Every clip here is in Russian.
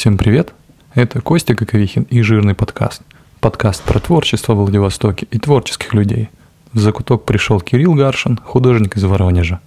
Всем привет! Это Костя Коковихин и Жирный подкаст. Подкаст про творчество в Владивостоке и творческих людей. В закуток пришел Кирилл Гаршин, художник из Воронежа.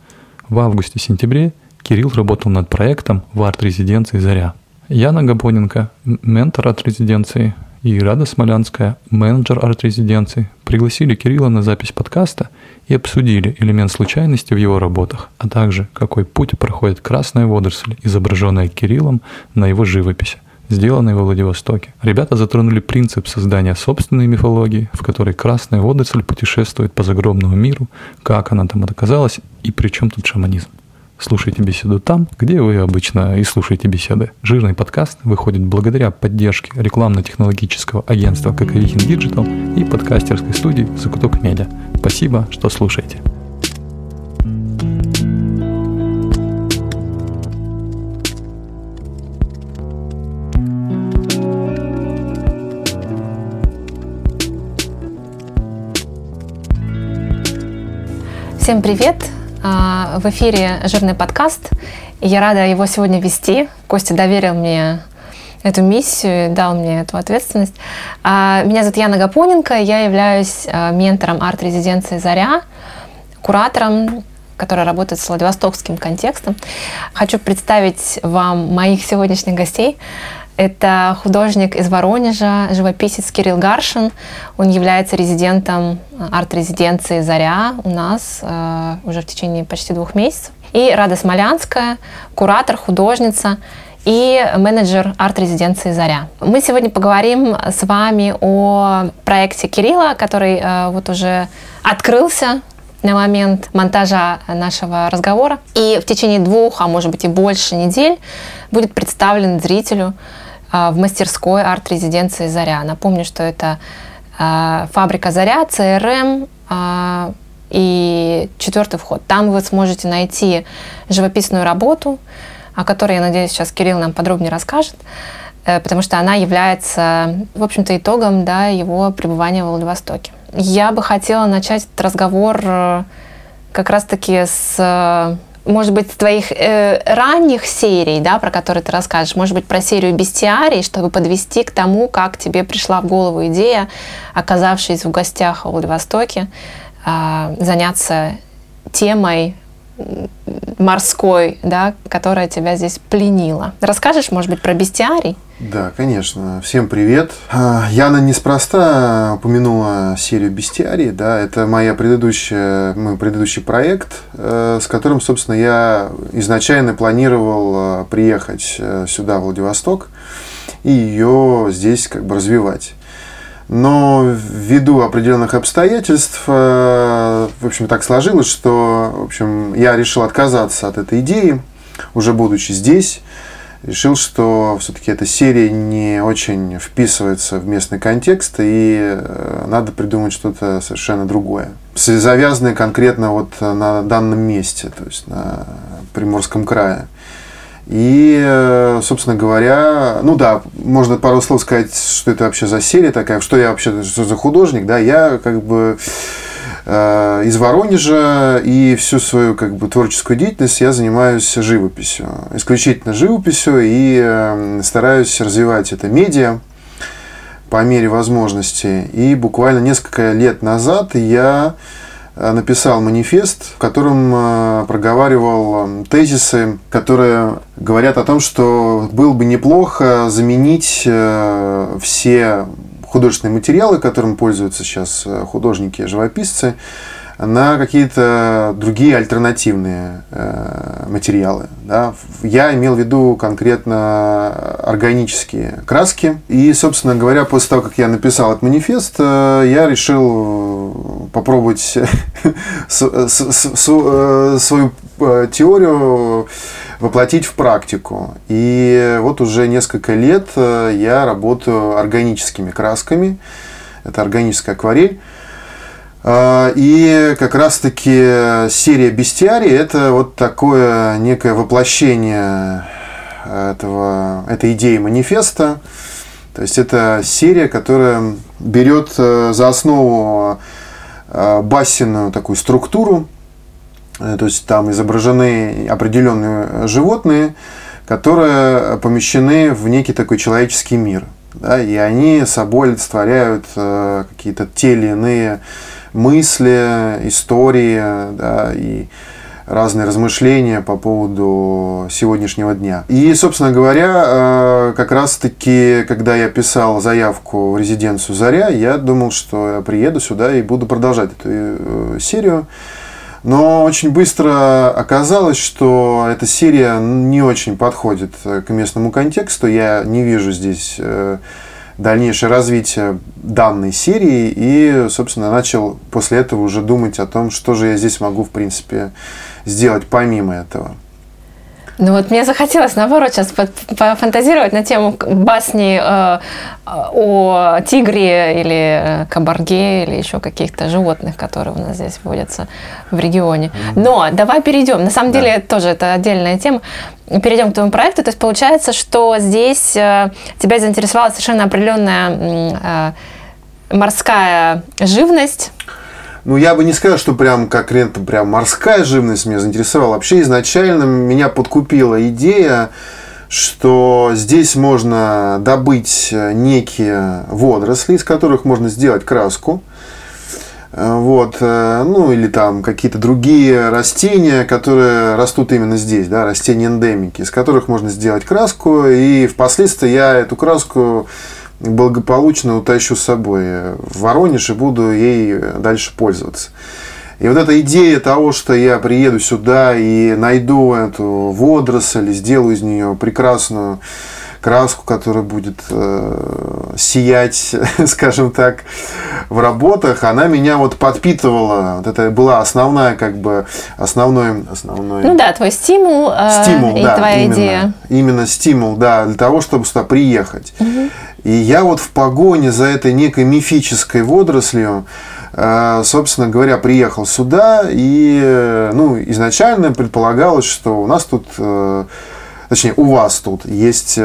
В августе-сентябре Кирилл работал над проектом в арт-резиденции «Заря». Яна Габоненко, ментор арт-резиденции, и Рада Смолянская, менеджер арт-резиденции, пригласили Кирилла на запись подкаста и обсудили элемент случайности в его работах, а также какой путь проходит красная водоросль, изображенная Кириллом на его живописи, сделанной во Владивостоке. Ребята затронули принцип создания собственной мифологии, в которой красная водоросль путешествует по загробному миру, как она там оказалась и при чем тут шаманизм. Слушайте беседу там, где вы обычно и слушаете беседы. Жирный подкаст выходит благодаря поддержке рекламно-технологического агентства Каковихин Digital и подкастерской студии Закуток Медиа. Спасибо, что слушаете. Всем привет! А, в эфире «Жирный подкаст». Я рада его сегодня вести. Костя доверил мне эту миссию, дал мне эту ответственность. А, меня зовут Яна Гапоненко, я являюсь а, ментором арт-резиденции «Заря», куратором, который работает с владивостокским контекстом. Хочу представить вам моих сегодняшних гостей. Это художник из Воронежа, живописец Кирилл Гаршин. Он является резидентом арт-резиденции «Заря» у нас э, уже в течение почти двух месяцев. И Рада Смолянская, куратор, художница и менеджер арт-резиденции «Заря». Мы сегодня поговорим с вами о проекте Кирилла, который э, вот уже открылся на момент монтажа нашего разговора. И в течение двух, а может быть и больше недель будет представлен зрителю в мастерской арт-резиденции «Заря». Напомню, что это а, фабрика «Заря», ЦРМ а, и четвертый вход. Там вы сможете найти живописную работу, о которой, я надеюсь, сейчас Кирилл нам подробнее расскажет, э, потому что она является, в общем-то, итогом да, его пребывания в Владивостоке. Я бы хотела начать этот разговор э, как раз-таки с может быть, твоих э, ранних серий, да, про которые ты расскажешь, может быть, про серию бестиарий, чтобы подвести к тому, как тебе пришла в голову идея, оказавшись в гостях в Владивостоке, э, заняться темой морской, да, которая тебя здесь пленила. Расскажешь, может быть, про бестиарий? Да, конечно. Всем привет. А, Яна неспроста упомянула серию бестиарий. Да, это моя предыдущая, мой предыдущий проект, э, с которым, собственно, я изначально планировал э, приехать э, сюда, в Владивосток, и ее здесь как бы развивать. Но ввиду определенных обстоятельств, в общем, так сложилось, что, в общем, я решил отказаться от этой идеи, уже будучи здесь решил, что все-таки эта серия не очень вписывается в местный контекст, и э, надо придумать что-то совершенно другое. Завязанное конкретно вот на данном месте, то есть на Приморском крае. И, э, собственно говоря, ну да, можно пару слов сказать, что это вообще за серия такая, что я вообще, что за художник, да, я как бы Э, из Воронежа, и всю свою как бы, творческую деятельность я занимаюсь живописью. Исключительно живописью, и э, стараюсь развивать это медиа по мере возможности. И буквально несколько лет назад я написал манифест, в котором проговаривал тезисы, которые говорят о том, что было бы неплохо заменить все художественные материалы, которым пользуются сейчас э, художники, живописцы, на какие-то другие альтернативные э, материалы. Да. Я имел в виду конкретно органические краски. И, собственно говоря, после того, как я написал этот манифест, э, я решил попробовать свою теорию воплотить в практику. И вот уже несколько лет э, я работаю органическими красками. Это органическая акварель. Э, и как раз-таки серия бестиарий – это вот такое некое воплощение этого, этой идеи манифеста. То есть это серия, которая берет э, за основу басенную такую структуру, Э, то есть там изображены определенные животные, которые помещены в некий такой человеческий мир. Да, и они собой олицетворяют э, какие-то те или иные мысли, истории, да, и разные размышления по поводу сегодняшнего дня. И, собственно говоря, э, как раз-таки, когда я писал заявку в резиденцию «Заря», я думал, что я приеду сюда и буду продолжать эту э, серию. Но очень быстро оказалось, что эта серия не очень подходит к местному контексту. Я не вижу здесь э, дальнейшее развитие данной серии и, собственно, начал после этого уже думать о том, что же я здесь могу, в принципе, сделать помимо этого. Ну вот мне захотелось, наоборот, сейчас пофантазировать на тему басни э, о тигре или э, кабарге или еще каких-то животных, которые у нас здесь водятся в регионе. Но давай перейдем. На самом да. деле тоже это отдельная тема. Перейдем к твоему проекту. То есть получается, что здесь э, тебя заинтересовала совершенно определенная э, морская живность. Ну, я бы не сказал, что прям конкретно прям морская живность меня заинтересовала. Вообще изначально меня подкупила идея, что здесь можно добыть некие водоросли, из которых можно сделать краску. Вот, э, ну или там какие-то другие растения, которые растут именно здесь, да, растения эндемики, из которых можно сделать краску, и впоследствии я эту краску благополучно утащу с собой в Воронеж и буду ей дальше пользоваться. И вот эта идея того, что я приеду сюда и найду эту водоросль, сделаю из нее прекрасную краску, которая будет э, сиять, скажем так, в работах, она меня вот подпитывала. Вот это была основная, как бы, основной, основной... Ну да, твой стимул, э, стимул и да, твоя именно, идея. Именно стимул, да, для того, чтобы сюда приехать. Угу. И я вот в погоне за этой некой мифической водорослью, э, собственно говоря, приехал сюда, и э, ну, изначально предполагалось, что у нас тут, э, точнее, у вас тут есть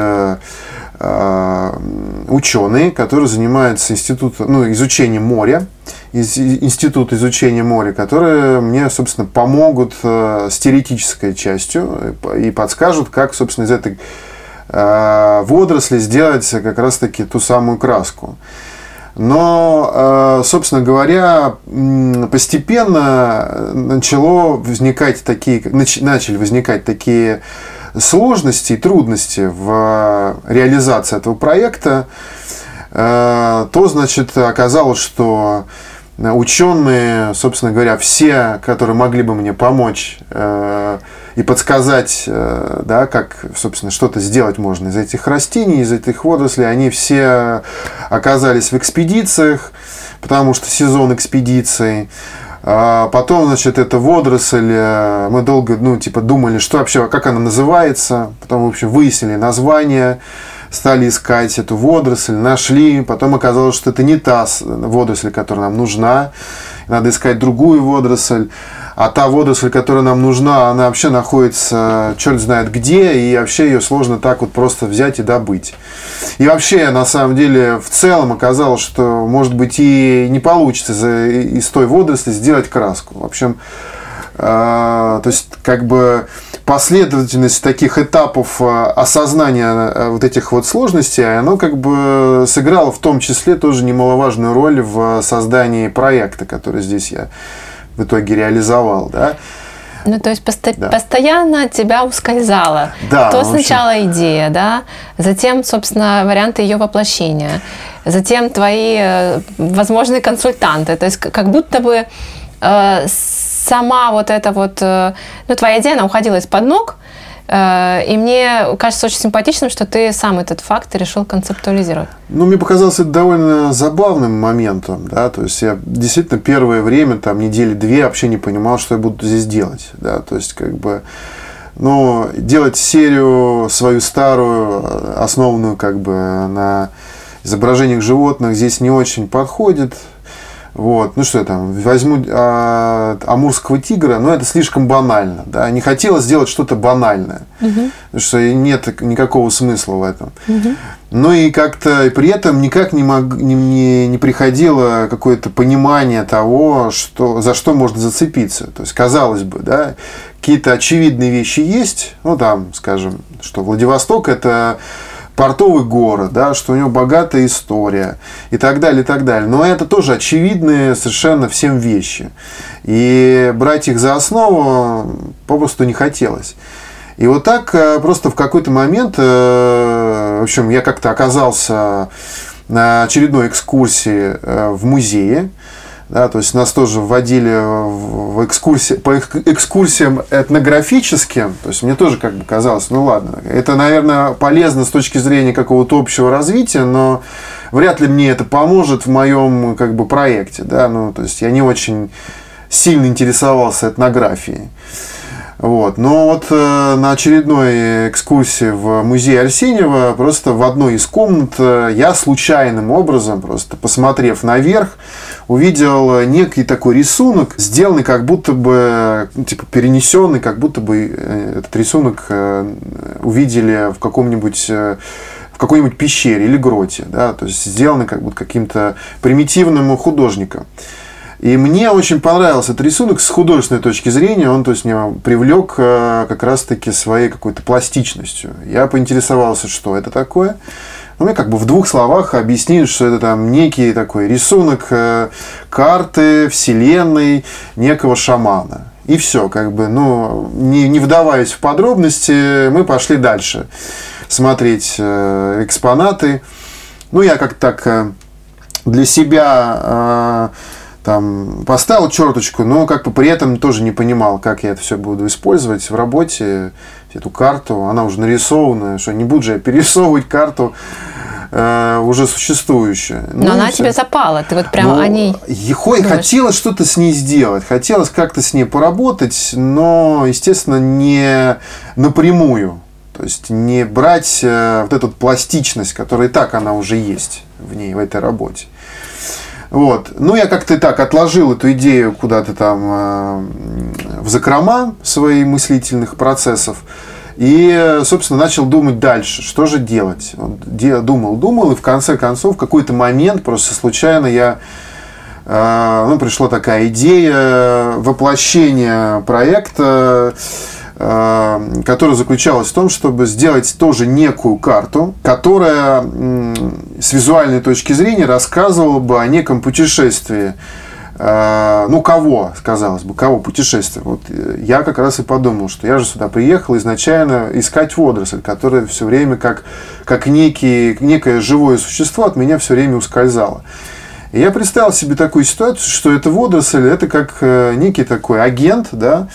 ученые, которые занимаются институтом, ну, изучением моря, институт изучения моря, которые мне, собственно, помогут с теоретической частью и подскажут, как, собственно, из этой Э, водоросли сделать как раз-таки ту самую краску. Но, э, собственно говоря, постепенно начало возникать такие, начали возникать такие сложности и трудности в реализации этого проекта, э, то, значит, оказалось, что ученые, собственно говоря, все, которые могли бы мне помочь и подсказать, э, да, как, собственно, что-то сделать можно из этих растений, из этих водорослей, они все оказались в экспедициях, потому что сезон экспедиций. А потом, значит, эта водоросль, э, мы долго, ну, типа, думали, что вообще, как она называется. Потом, в общем, выяснили название, стали искать эту водоросль, нашли. Потом оказалось, что это не та водоросль, которая нам нужна. Надо искать другую водоросль а та водоросль, которая нам нужна, она вообще находится черт знает где, и вообще ее сложно так вот просто взять и добыть. И вообще, на самом деле, в целом оказалось, что, может быть, и не получится из той водоросли сделать краску. В общем, а, то есть, как бы последовательность таких этапов а, осознания а, вот этих вот сложностей, оно как бы сыграло в том числе тоже немаловажную роль в создании проекта, который здесь я в итоге реализовал, да. Ну, то есть посто- да. постоянно тебя ускользало. Да, То сначала общем... идея, да, затем, собственно, варианты ее воплощения, затем твои э, возможные консультанты. То есть как будто бы э, сама вот эта вот, э, ну, твоя идея, она уходила из-под ног, и мне кажется очень симпатичным, что ты сам этот факт решил концептуализировать. Ну, мне показалось это довольно забавным моментом, да, то есть я действительно первое время, там, недели две вообще не понимал, что я буду здесь делать, да, то есть как бы, ну, делать серию свою старую, основанную как бы на изображениях животных здесь не очень подходит, Вот, ну что я там, возьму а, амурского тигра, но это слишком банально, да, не хотела сделать что-то банальное, угу. потому что нет никакого смысла в этом. Угу. Ну и как-то при этом никак не, мог, не, не, не приходило какое-то понимание того, что, за что можно зацепиться. То есть, казалось бы, да, какие-то очевидные вещи есть, ну там, скажем, что Владивосток это портовый город, да, что у него богатая история и так далее, и так далее. Но это тоже очевидные совершенно всем вещи. И брать их за основу попросту не хотелось. И вот так э, просто в какой-то момент, э, в общем, я как-то оказался на очередной экскурсии э, в музее, да, то есть нас тоже вводили в экскурсии, по экскурсиям этнографическим. То есть мне тоже как бы казалось, ну ладно, это, наверное, полезно с точки зрения какого-то общего развития, но вряд ли мне это поможет в моем как бы проекте. Да? Ну, то есть я не очень сильно интересовался этнографией. Вот. Но вот э, на очередной экскурсии в музей Арсеньева просто в одной из комнат э, я случайным образом, просто посмотрев наверх, увидел некий такой рисунок, сделанный как будто бы, ну, типа перенесенный, как будто бы э, этот рисунок э, увидели в каком-нибудь э, в какой-нибудь пещере или гроте, да, то есть сделанный как будто каким-то примитивным художником. И мне очень понравился этот рисунок с художественной точки зрения. Он то есть, меня привлек как раз-таки своей какой-то пластичностью. Я поинтересовался, что это такое. Ну, мне как бы в двух словах объяснили, что это там некий такой рисунок э, карты Вселенной некого шамана. И все, как бы, ну, не, не вдаваясь в подробности, мы пошли дальше смотреть э, экспонаты. Ну, я как так э, для себя там поставил черточку, но как бы при этом тоже не понимал, как я это все буду использовать в работе, эту карту, она уже нарисованная, что не буду же я перерисовывать карту э, уже существующую. Но ну, она все. тебе запала, ты вот прямо ну, о ней думаешь. Хотелось что-то с ней сделать, хотелось как-то с ней поработать, но, естественно, не напрямую. То есть не брать э, вот эту пластичность, которая и так она уже есть в ней, в этой работе. Вот. Ну, я как-то так отложил эту идею куда-то там э, в закрома своих мыслительных процессов. И, собственно, начал думать дальше, что же делать. Думал, думал, и в конце концов, в какой-то момент, просто случайно я э, ну, пришла такая идея воплощения проекта которая заключалась в том, чтобы сделать тоже некую карту, которая с визуальной точки зрения рассказывала бы о неком путешествии. Э, ну, кого, казалось бы, кого путешествие. Вот э, я как раз и подумал, что я же сюда приехал изначально искать водоросль, которая все время как, как некий, некое живое существо от меня все время ускользало. И я представил себе такую ситуацию, что это водоросль, это как некий такой агент, да,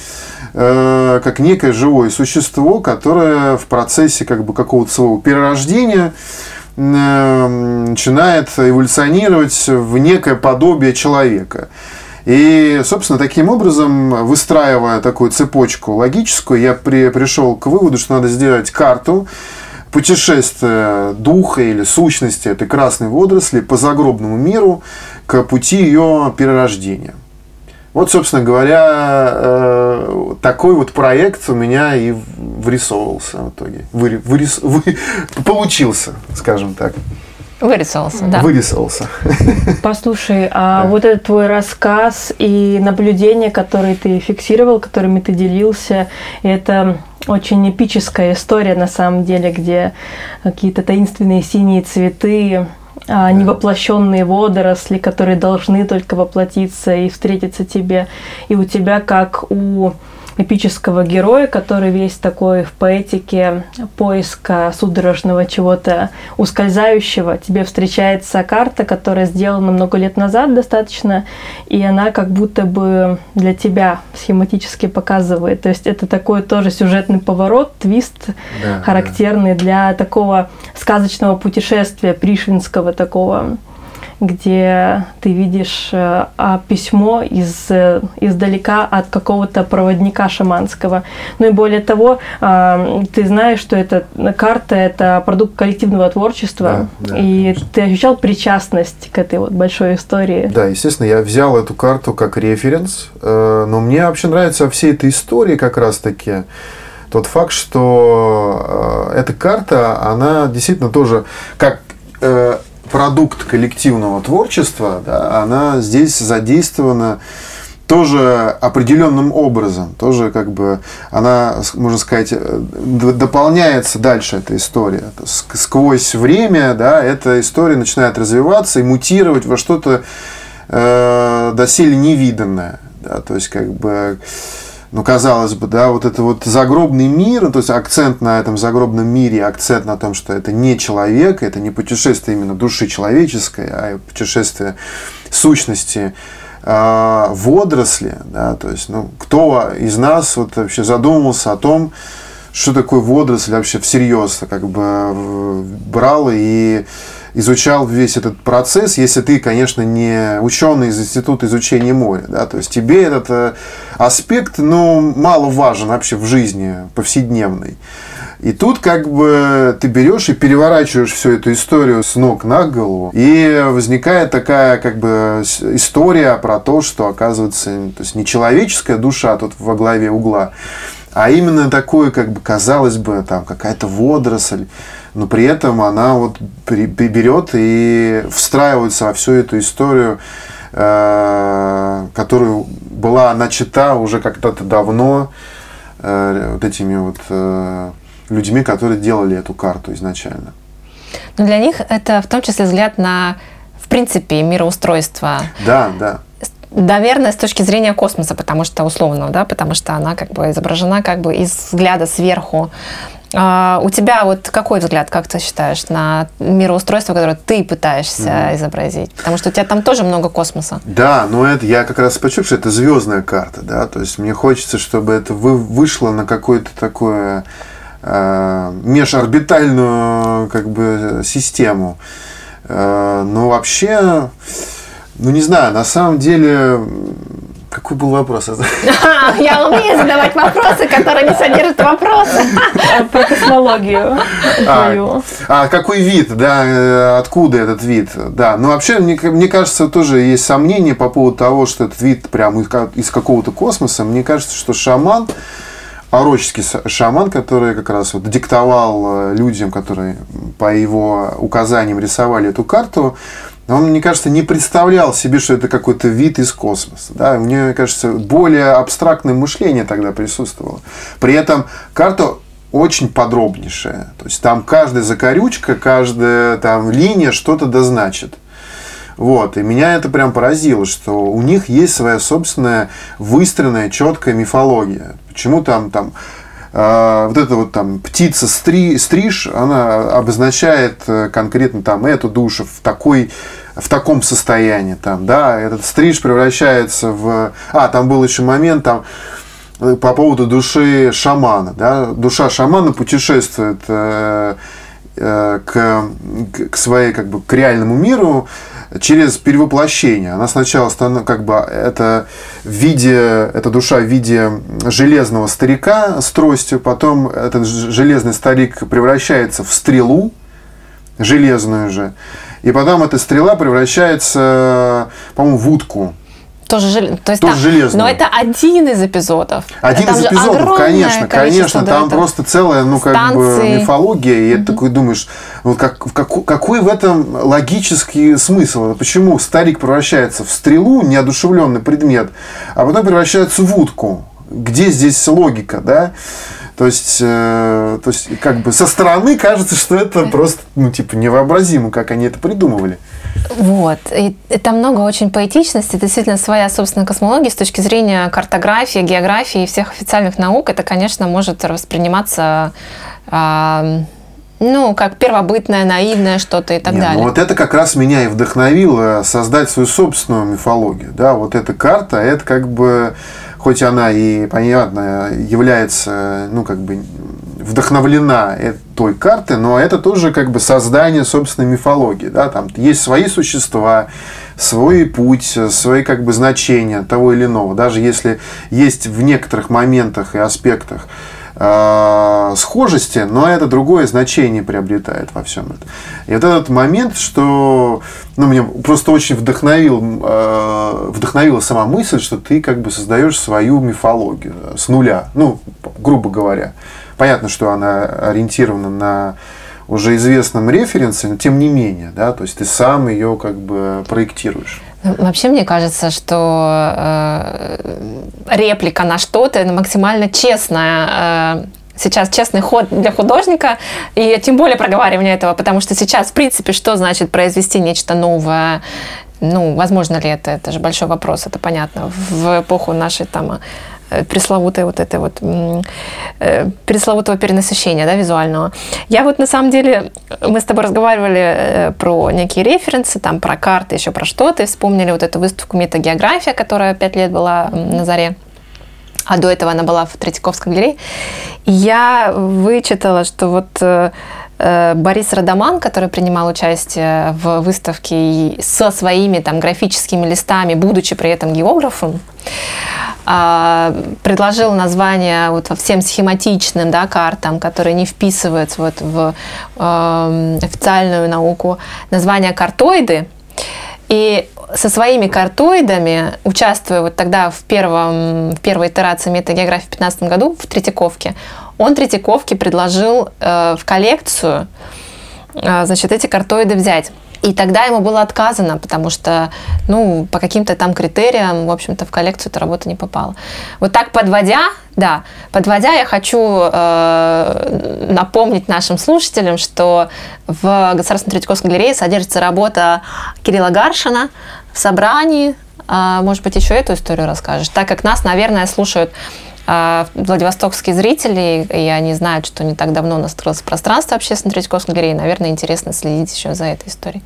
Э, как некое живое существо, которое в процессе как бы какого-то своего перерождения э, начинает эволюционировать в некое подобие человека. И, собственно, таким образом, выстраивая такую цепочку логическую, я при, пришел к выводу, что надо сделать карту путешествия духа или сущности этой красной водоросли по загробному миру к пути ее перерождения. Вот, собственно говоря, э, такой вот проект у меня и вырисовывался в итоге. Вы, вырис, вы, получился, скажем так. Вырисовался, да. Вырисовался. Послушай, а да. вот этот твой рассказ и наблюдения, которые ты фиксировал, которыми ты делился, это очень эпическая история на самом деле, где какие-то таинственные синие цветы а, невоплощенные водоросли, которые должны только воплотиться и встретиться тебе. И у тебя, как у эпического героя, который весь такой в поэтике поиска судорожного чего-то ускользающего. Тебе встречается карта, которая сделана много лет назад достаточно, и она как будто бы для тебя схематически показывает. То есть это такой тоже сюжетный поворот, твист, да, характерный да. для такого сказочного путешествия, пришвинского такого где ты видишь э, а, письмо из, э, издалека от какого-то проводника шаманского. Ну и более того, э, ты знаешь, что эта карта – это продукт коллективного творчества, да, да, и конечно. ты ощущал причастность к этой вот большой истории. Да, естественно, я взял эту карту как референс, но мне вообще нравится всей этой истории как раз-таки, тот факт, что э, эта карта, она действительно тоже как э, продукт коллективного творчества, да, она здесь задействована тоже определенным образом, тоже как бы она, можно сказать, э, дополняется дальше эта история. Сквозь время, да, эта история начинает развиваться и мутировать во что-то э, доселе невиданное. Да, то есть, как бы ну, казалось бы, да, вот это вот загробный мир, то есть акцент на этом загробном мире, акцент на том, что это не человек, это не путешествие именно души человеческой, а путешествие сущности э, водоросли, да, то есть, ну, кто из нас вот вообще задумывался о том, что такое водоросль вообще всерьез, как бы брал и изучал весь этот процесс, если ты, конечно, не ученый из Института изучения моря. Да? То есть тебе этот э, аспект ну, мало важен вообще в жизни повседневной. И тут как бы ты берешь и переворачиваешь всю эту историю с ног на голову, и возникает такая как бы история про то, что оказывается то есть не человеческая душа тут во главе угла, а именно такое, как бы казалось бы, там какая-то водоросль, но при этом она вот берет и встраивается во всю эту историю, э, которую была начата уже когда-то давно э, вот этими вот э, людьми, которые делали эту карту изначально. Но для них это в том числе взгляд на, в принципе, мироустройство. Да, да. Наверное, с точки зрения космоса, потому что условно, да, потому что она как бы изображена как бы из взгляда сверху. А у тебя вот какой взгляд, как ты считаешь, на мироустройство, которое ты пытаешься mm. изобразить? Потому что у тебя там тоже много космоса. Да, но это я как раз почувствовал, что это звездная карта, да, то есть мне хочется, чтобы это вы, вышло на какое-то такое э, межорбитальную как бы систему. Э, но вообще, ну не знаю, на самом деле какой был вопрос? Я умею задавать вопросы, которые не содержат вопросы. Про космологию а, а какой вид, да, э, откуда этот вид? Да, ну вообще, мне, мне кажется, тоже есть сомнения по поводу того, что этот вид прямо из, из какого-то космоса. Мне кажется, что шаман, ороческий шаман, который как раз вот диктовал э, людям, которые по его указаниям рисовали эту карту, он, мне кажется, не представлял себе, что это какой-то вид из космоса. Да? Мне кажется, более абстрактное мышление тогда присутствовало. При этом карта очень подробнейшая. То есть там каждая закорючка, каждая там линия что-то дозначит. Вот. И меня это прям поразило, что у них есть своя собственная выстроенная четкая мифология. Почему там, там вот эта вот там птица стри, стриж, она обозначает э, конкретно там эту душу в такой в таком состоянии там, да, этот стриж превращается в... А, там был еще момент, там, э, по поводу души шамана, да, душа шамана путешествует э, э, к, к своей, как бы, к реальному миру через перевоплощение. Она сначала становится, как бы, это в виде, эта душа в виде железного старика с тростью, потом этот железный старик превращается в стрелу, железную же, и потом эта стрела превращается, по-моему, в утку. Тоже, жел... То есть Тоже там... железную. Но это один из эпизодов. Один там из эпизодов, конечно, конечно. Там это... просто целая, ну, как Станции. бы мифология. И mm-hmm. это такой думаешь, вот как, как, какой в этом логический смысл? Почему старик превращается в стрелу, неодушевленный предмет, а потом превращается в утку? Где здесь логика, да? То есть, э, то есть, как бы со стороны кажется, что это просто, ну, типа, невообразимо, как они это придумывали. Вот. И там много очень поэтичности, действительно своя собственная космология с точки зрения картографии, географии и всех официальных наук. Это, конечно, может восприниматься э, ну, как первобытное, наивное что-то и так Не, далее. Ну, вот это как раз меня и вдохновило создать свою собственную мифологию. Да, вот эта карта, это как бы хоть она и, понятно, является, ну, как бы вдохновлена той картой, но это тоже как бы создание собственной мифологии. Да? Там есть свои существа, свой путь, свои как бы значения того или иного. Даже если есть в некоторых моментах и аспектах э, схожести, но это другое значение приобретает во всем этом. И вот этот момент, что ну, меня просто очень вдохновил, э, вдохновила сама мысль, что ты как бы создаешь свою мифологию с нуля, ну, грубо говоря. Понятно, что она ориентирована на уже известном референсе, но тем не менее, да, то есть ты сам ее как бы проектируешь. Вообще, мне кажется, что э, реплика на что-то максимально честная. Э, сейчас честный ход для художника, и тем более проговаривание этого, потому что сейчас, в принципе, что значит произвести нечто новое, ну, возможно ли это, это же большой вопрос, это понятно, в эпоху нашей там пресловутой вот этой вот э, пресловутого перенасыщения да, визуального. Я вот на самом деле, мы с тобой разговаривали э, про некие референсы, там про карты, еще про что-то, и вспомнили вот эту выставку «Метагеография», которая пять лет была на заре а до этого она была в Третьяковской галерее. Я вычитала, что вот Борис Радаман, который принимал участие в выставке со своими там графическими листами, будучи при этом географом, а, предложил название вот всем схематичным да, картам, которые не вписываются вот в э, официальную науку, название картоиды. И со своими картоидами, участвуя вот тогда в, первом, в первой итерации метагеографии в 2015 году в Третьяковке, он Третьяковке предложил э, в коллекцию э, значит, эти картоиды взять. И тогда ему было отказано, потому что, ну, по каким-то там критериям, в общем-то, в коллекцию эта работа не попала. Вот так подводя, да, подводя, я хочу э, напомнить нашим слушателям, что в Государственной Третьяковской галерее содержится работа Кирилла Гаршина в собрании. Э, может быть, еще эту историю расскажешь? Так как нас, наверное, слушают а Владивостокские зрители, и они знают, что не так давно у нас открылось пространство общественной Третьяковской галереи, наверное, интересно следить еще за этой историей.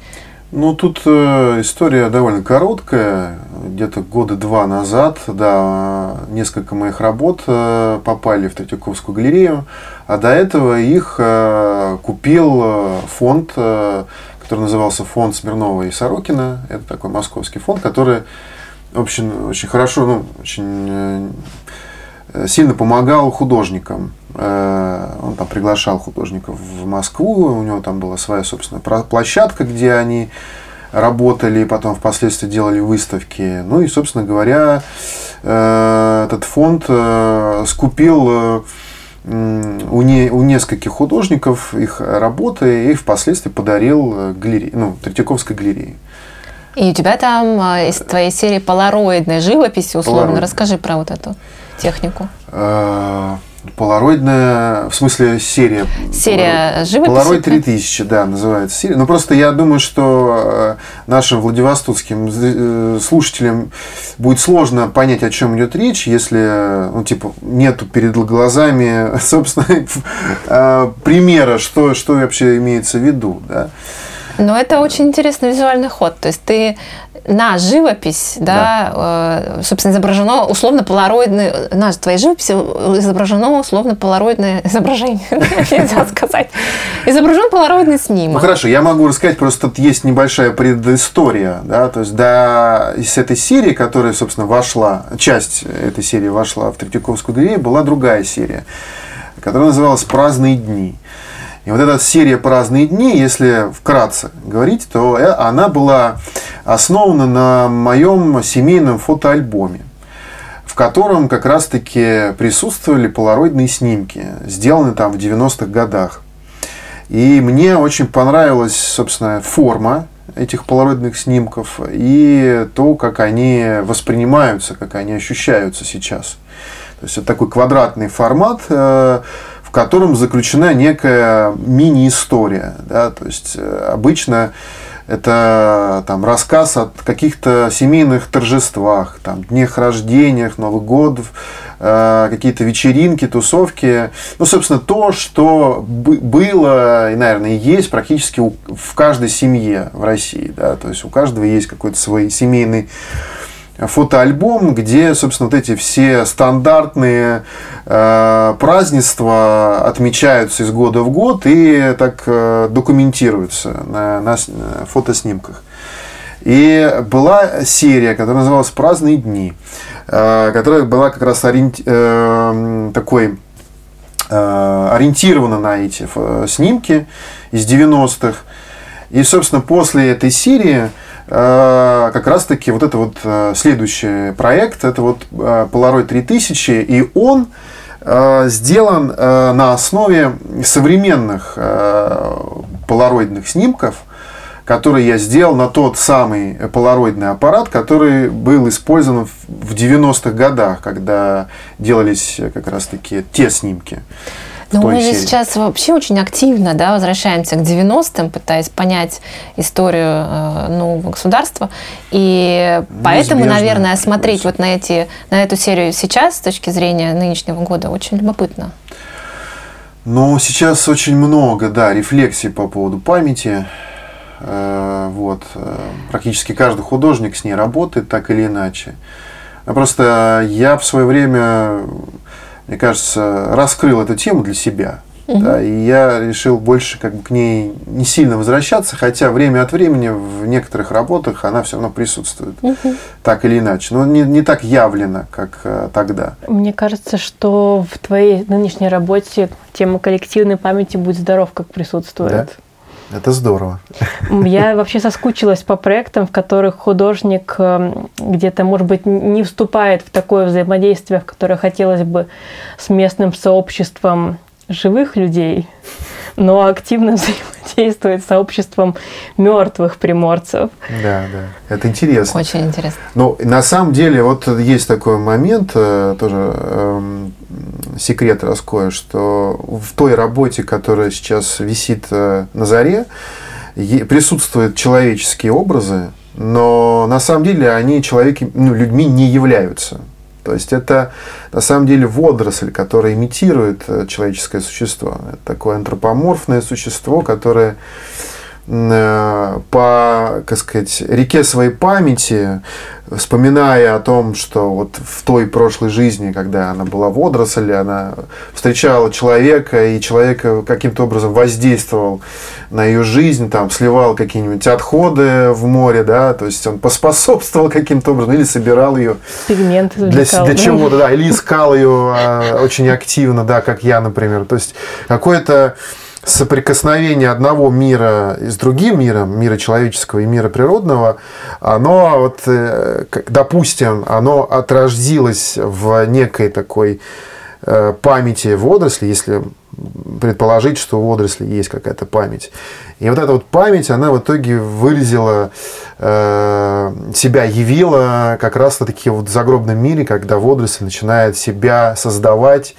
Ну, тут э, история довольно короткая. Где-то года два назад, да, несколько моих работ э, попали в Третьяковскую галерею, а до этого их э, купил э, фонд, э, который назывался фонд Смирнова и Сорокина. Это такой московский фонд, который, в общем, очень хорошо, ну, очень э, сильно помогал художникам. Э, он там приглашал художников в Москву, у него там была своя собственная площадка, где они работали, потом впоследствии делали выставки. Ну и, собственно говоря, э, этот фонд скупил у, не, у нескольких художников их работы и впоследствии подарил галерее, ну, Третьяковской галерее. И у тебя там из твоей серии полароидной живописи, условно, Полароид. расскажи про вот эту технику? Э, полароидная, в смысле серия. Серия живописи? Полароид 3000, да, называется серия. Но ну, просто я думаю, что э, нашим владивостокским э, слушателям будет сложно понять, о чем идет речь, если, ну, типа, нету перед глазами, собственно, примера, что, что вообще имеется в виду, да. Но это очень интересный визуальный ход. То есть ты на живопись, да, да. Э, собственно, изображено условно полароидное, на твоей живописи изображено условно полароидное изображение, нельзя сказать. Изображен полароидный снимок. Ну хорошо, я могу рассказать, просто тут есть небольшая предыстория, да, то есть да, из этой серии, которая, собственно, вошла, часть этой серии вошла в Третьяковскую галерею, была другая серия, которая называлась «Праздные дни». И вот эта серия «Праздные дни», если вкратце говорить, то э, она была основана на моем семейном фотоальбоме, в котором как раз-таки присутствовали полароидные снимки, сделанные там в 90-х годах. И мне очень понравилась, собственно, форма этих полароидных снимков и то, как они воспринимаются, как они ощущаются сейчас. То есть это такой квадратный формат, э, в котором заключена некая мини-история. Да? То есть э, обычно это там, рассказ о каких-то семейных торжествах, там, днях рождениях, Новых годов, э, какие-то вечеринки, тусовки. Ну, собственно, то, что было и, наверное, есть практически в каждой семье в России. Да? То есть у каждого есть какой-то свой семейный фотоальбом, где, собственно, вот эти все стандартные э, празднества отмечаются из года в год и так э, документируются на, на фотоснимках. И была серия, которая называлась «Праздные дни», э, которая была как раз ориенти... э, такой э, ориентирована на эти снимки из 90-х. И, собственно, после этой серии Э, как раз-таки вот это вот э, следующий проект, это вот э, Polaroid 3000, и он сделан на основе современных полароидных снимков, которые я сделал на тот самый полароидный аппарат, который был использован в 90-х годах, когда делались как раз-таки те снимки. Но мы же сейчас вообще очень активно да, возвращаемся к 90-м, пытаясь понять историю э, нового государства. И поэтому, наверное, смотреть вот на, эти, на эту серию сейчас с точки зрения нынешнего года очень любопытно. Ну, сейчас очень много, да, рефлексий по поводу памяти. Э, вот. Э, практически каждый художник с ней работает так или иначе. Просто я в свое время мне кажется, раскрыл эту тему для себя. Угу. Да, и я решил больше как бы к ней не сильно возвращаться, хотя время от времени в некоторых работах она все равно присутствует, угу. так или иначе. Но не, не так явлено, как э, тогда. Мне кажется, что в твоей нынешней работе тема коллективной памяти «Будь здоров» как присутствует. Да? Это здорово. Я вообще соскучилась по проектам, в которых художник эм, где-то, может быть, не вступает в такое взаимодействие, в которое хотелось бы с местным сообществом живых людей, но активно взаимодействует с сообществом мертвых приморцев. Да, да. Это интересно. Очень интересно. Ну, на самом деле, вот есть такой момент, э, тоже эм, секрет раскрою, что в той работе, которая сейчас висит э, на заре, присутствуют человеческие образы, но на самом деле они человеки, ну, людьми не являются. То есть это на самом деле водоросль, которая имитирует э, человеческое существо. Это такое антропоморфное существо, которое по, как сказать, реке своей памяти, вспоминая о том, что вот в той прошлой жизни, когда она была водоросль, она встречала человека, и человек каким-то образом воздействовал на ее жизнь, там, сливал какие-нибудь отходы в море, да, то есть он поспособствовал каким-то образом, или собирал ее Пигменты для, для чего-то, да, или искал ее а, очень активно, да, как я, например. То есть какое-то соприкосновение одного мира с другим миром, мира человеческого и мира природного, оно, вот, э, допустим, оно отразилось в некой такой э, памяти водоросли, если предположить, что у водоросли есть какая-то память. И вот эта вот память, она в итоге выразила, э, себя явила как раз таки вот в загробном мире, когда водоросль начинает себя создавать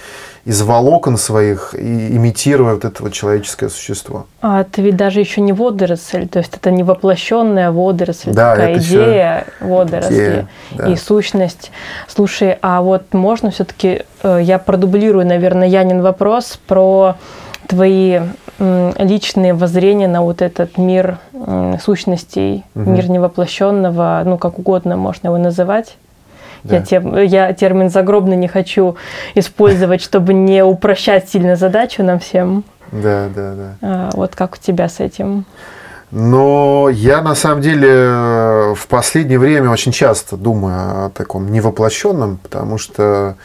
из волокон своих, и имитируя вот это вот человеческое существо. А это ведь даже еще не водоросль, то есть это не воплощенная водоросль, да, такая идея водоросли идея, да. и сущность. Слушай, а вот можно все-таки, э, я продублирую, наверное, Янин вопрос про твои личные воззрения на вот этот мир сущностей, угу. мир невоплощенного, ну как угодно можно его называть. Да. Я, тем, я термин загробный не хочу использовать, чтобы не упрощать сильно задачу нам всем. Да, да, да. А, вот как у тебя с этим? Но я на самом деле в последнее время очень часто думаю о таком невоплощенном, потому что,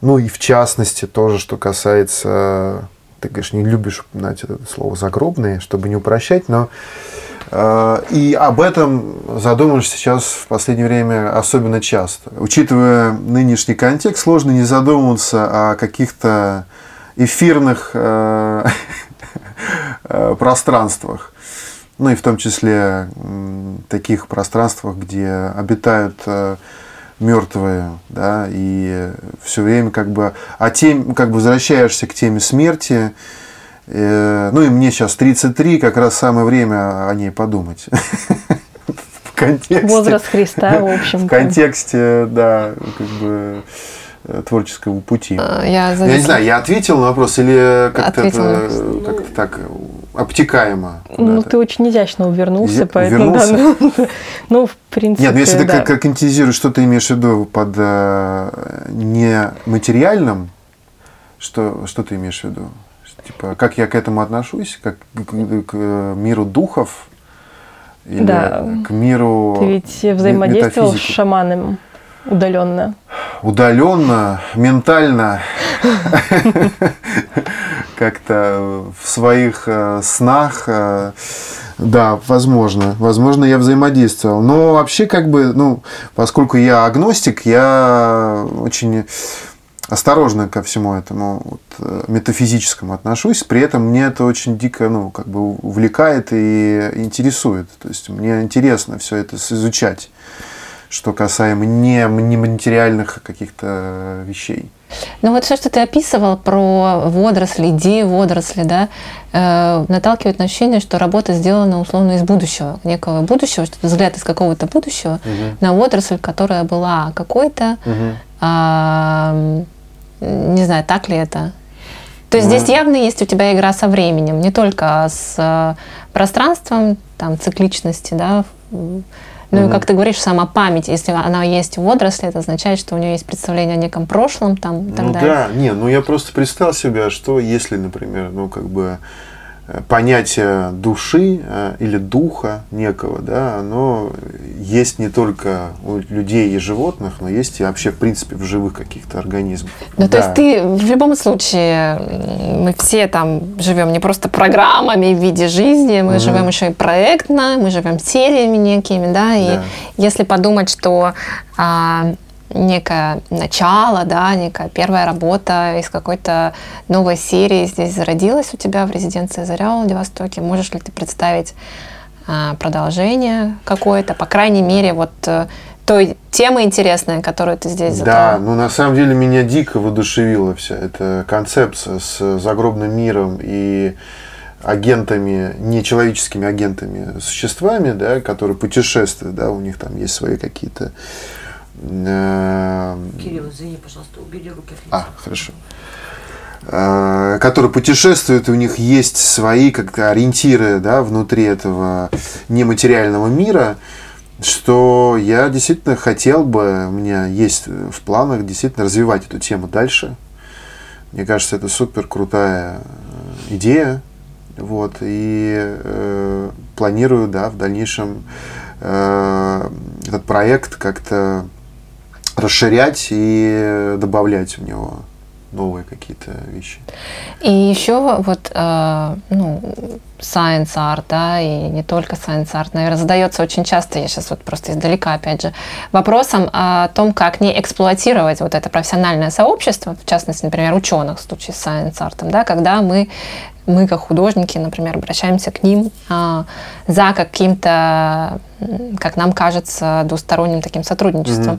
ну и в частности тоже, что касается, ты, говоришь, не любишь упоминать это слово загробное, чтобы не упрощать, но Э, и об этом задумываешься сейчас в последнее время особенно часто. Учитывая нынешний контекст, сложно не задумываться о каких-то эфирных э, э, пространствах. Ну и в том числе таких пространствах, где обитают мертвые, да, и все время как бы, а тем, как бы возвращаешься к теме смерти, Э, ну и мне сейчас 33, как раз самое время о ней подумать. В контексте. Возраст Христа, в общем. В контексте, да, как бы э, творческого пути. А, я, я не знаю, я ответил на вопрос или как-то как так обтекаемо. Ну, ты очень изящно увернулся, Изи... поэтому увернулся? да, ну, ну, в принципе, Нет, ну если да. ты конкретизируешь, что ты имеешь в виду под э, нематериальным, что, что ты имеешь в виду? Типа, как я к этому отношусь, как к, к- к миру духов или Да. к миру Ты ведь взаимодействовал с метафизики? шаманом удаленно. удаленно, ментально, как-то в своих э, снах, э, да, возможно, возможно, я взаимодействовал. Но вообще, как бы, ну, поскольку я агностик, я очень осторожно ко всему этому вот, э, метафизическому отношусь. При этом мне это очень дико, ну, как бы увлекает и интересует. То есть мне интересно все это изучать, что касаемо не нематериальных каких-то вещей. Ну вот все, что ты описывал про водоросли, идеи водоросли, да, э, наталкивает на ощущение, что работа сделана условно из будущего, некого будущего, что взгляд из какого-то будущего на водоросль, которая была какой-то, м, не знаю, так ли это. То есть здесь явно есть у тебя игра со временем, не только с э, пространством, там, цикличности, да, в- ну и, как ты говоришь, сама память, если она есть у водоросли, это означает, что у нее есть представление о неком прошлом там, и так ну далее. да, не, ну я просто представил себе, что если, например, ну как бы понятие души э, или духа некого, да, оно есть не только у людей и животных, но есть и вообще, в принципе, в живых каких-то организмах. Ну, то Да. есть ты в любом случае, мы все там живем не просто программами в виде жизни, мы Мгм. живем еще и проектно, мы живем сериями некими, да, и Да. если подумать, что а, некое начало, да, некая первая работа из какой-то новой серии здесь зародилась у тебя в резиденции Заря в Владивостоке, можешь ли ты представить а, продолжение какое-то, по крайней мере, вот э, той темы интересной, которую ты здесь Да, затронул? ну на самом деле меня дико воодушевила вся эта концепция с загробным миром и агентами, нечеловеческими агентами, существами, да, которые путешествуют, да, у них там есть свои какие-то... э, Кирилл, извини, пожалуйста, убери руки от лица. а, хорошо. Э, которые путешествуют, и у них есть свои как ориентиры да, внутри этого нематериального мира, что я действительно хотел бы, у меня есть в планах действительно развивать эту тему дальше. Мне кажется, это супер крутая э, идея. Вот, и э, планирую, да, в дальнейшем э, этот проект как-то расширять и добавлять в него новые какие-то вещи. И еще вот, э, ну, science art, да, и не только science art, наверное, задается очень часто, я сейчас вот просто издалека, опять же, вопросом о том, как не эксплуатировать вот это профессиональное сообщество, в частности, например, ученых в случае с science art, да, когда мы мы, как художники, например, обращаемся к ним а, за каким-то, как нам кажется, двусторонним таким сотрудничеством.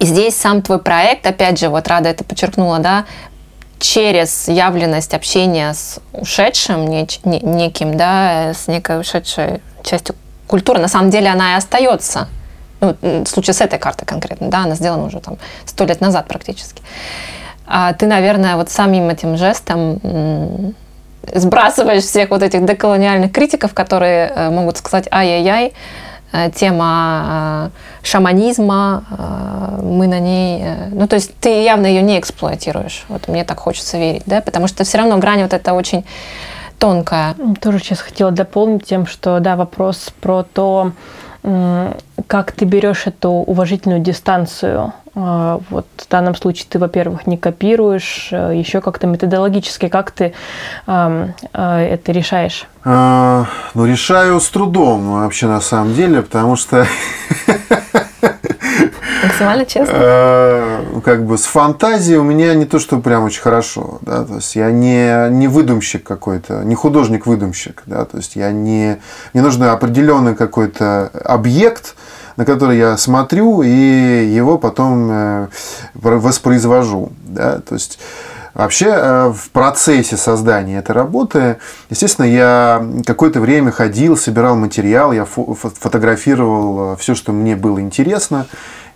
И здесь сам твой проект, опять же, вот Рада это подчеркнула, да, через явленность общения с ушедшим неч- не- неким, да, с некой ушедшей частью культуры, на самом деле она и остается. Ну, в случае с этой картой конкретно, да, она сделана уже там сто лет назад практически. А ты, наверное, вот самим этим жестом сбрасываешь всех вот этих деколониальных критиков, которые э, могут сказать ай-яй-яй, тема э, шаманизма, э, мы на ней... э, Ну, то есть ты явно ее не эксплуатируешь. Вот мне так хочется верить, да, потому что все равно грань вот эта очень тонкая. Тоже сейчас хотела дополнить тем, что да, вопрос про то, как ты берешь эту уважительную дистанцию. А, Вот в данном случае ты, во-первых, не копируешь, э, еще как-то методологически, как ты а, это решаешь? А, ну, решаю с трудом вообще на самом деле, потому что Максимально честно. э, как бы с фантазией у меня не то, что прям очень хорошо, да, то есть я не, не выдумщик какой-то, не художник-выдумщик, да, то есть я не, мне нужен определенный какой-то объект, на который я смотрю и его потом э, воспроизвожу, да, то есть Вообще, э, в процессе создания этой работы, естественно, я какое-то время ходил, собирал материал, я фотографировал все, что мне было интересно.